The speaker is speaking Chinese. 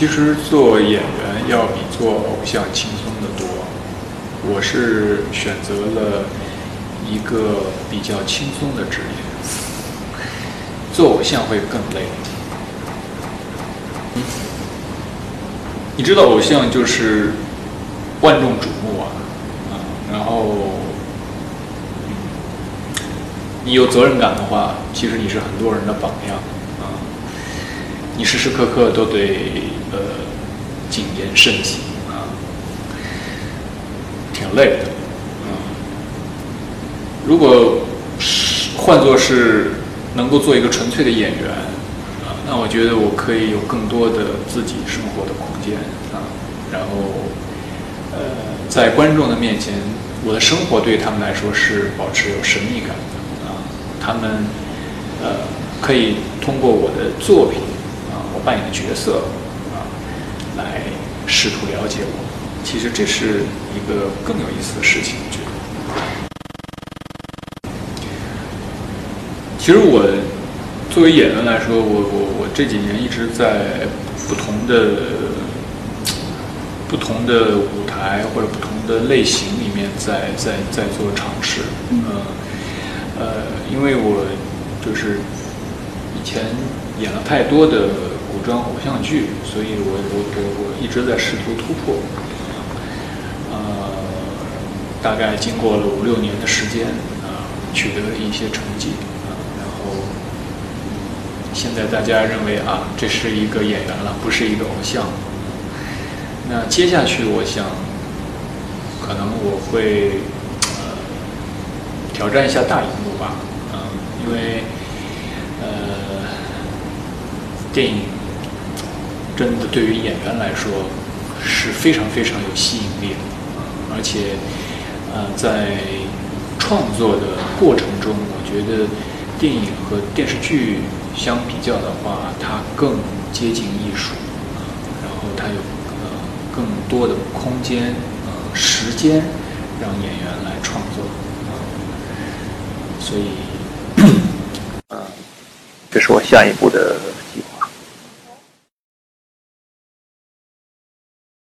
其实做演员要比做偶像轻松的多。我是选择了一个比较轻松的职业，做偶像会更累。你知道偶像就是万众瞩目啊，啊，然后你有责任感的话，其实你是很多人的榜样，你时时刻刻都得呃谨言慎行啊，挺累的啊。如果换作是能够做一个纯粹的演员啊，那我觉得我可以有更多的自己生活的空间啊，然后呃在观众的面前，我的生活对他们来说是保持有神秘感的啊，他们呃可以通过我的作品，我扮演的角色啊，来试图了解我。其实这是一个更有意思的事情，我觉得。其实我作为演员来说，我我我这几年一直在不同的不同的舞台或者不同的类型里面在在在做尝试，呃呃，因为我就是以前演了太多的古装偶像剧，所以我我我我一直在试图突破，呃，大概经过了五六年的时间啊，取得了一些成绩啊，然后现在大家认为啊，这是一个演员了，不是一个偶像。那接下去，我想可能我会呃挑战一下大荧幕吧，嗯、因为呃电影真的对于演员来说是非常非常有吸引力的，而且呃在创作的过程中，我觉得电影和电视剧相比较的话，它更接近艺术，然后它有呃更多的空间呃时间让演员来创作，所以这是我下一步的